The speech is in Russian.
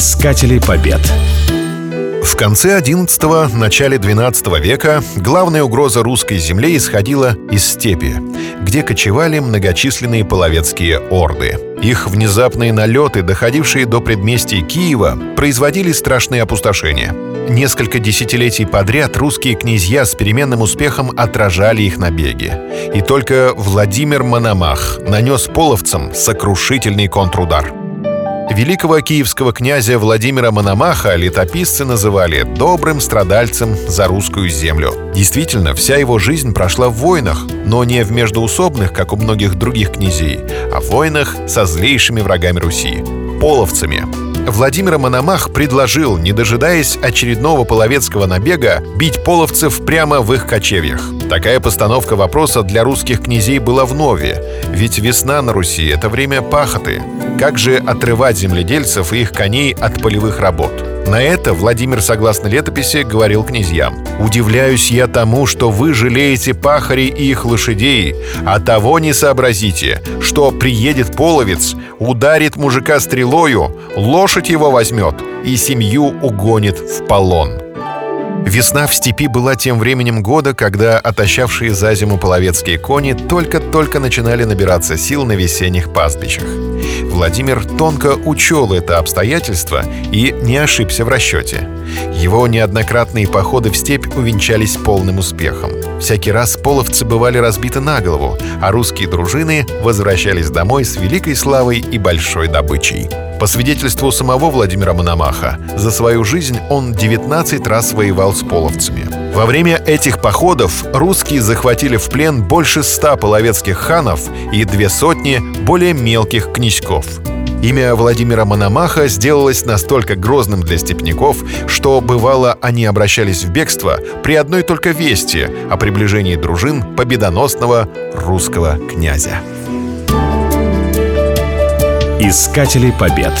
Искатели побед. В конце XI – начале XII века главная угроза русской земли исходила из степи, где кочевали многочисленные половецкие орды. Их внезапные налеты, доходившие до предместий Киева, производили страшные опустошения. Несколько десятилетий подряд русские князья с переменным успехом отражали их набеги. И только Владимир Мономах нанес половцам сокрушительный контрудар – Великого киевского князя Владимира Мономаха летописцы называли «добрым страдальцем за русскую землю». Действительно, вся его жизнь прошла в войнах, но не в междуусобных, как у многих других князей, а в войнах со злейшими врагами Руси – половцами. Владимир Мономах предложил, не дожидаясь очередного половецкого набега, бить половцев прямо в их кочевьях. Такая постановка вопроса для русских князей была в нове, ведь весна на Руси — это время пахоты. Как же отрывать земледельцев и их коней от полевых работ? На это Владимир, согласно летописи, говорил князьям. «Удивляюсь я тому, что вы жалеете пахарей и их лошадей, а того не сообразите, что приедет половец, ударит мужика стрелою, лошадь его возьмет и семью угонит в полон». Весна в степи была тем временем года, когда отощавшие за зиму половецкие кони только-только начинали набираться сил на весенних пастбищах. Владимир тонко учел это обстоятельство и не ошибся в расчете. Его неоднократные походы в степь увенчались полным успехом. Всякий раз половцы бывали разбиты на голову, а русские дружины возвращались домой с великой славой и большой добычей. По свидетельству самого Владимира Мономаха, за свою жизнь он 19 раз воевал с половцами. Во время этих походов русские захватили в плен больше ста половецких ханов и две сотни более мелких князьков. Имя Владимира Мономаха сделалось настолько грозным для степняков, что, бывало, они обращались в бегство при одной только вести о приближении дружин победоносного русского князя. Искатели побед.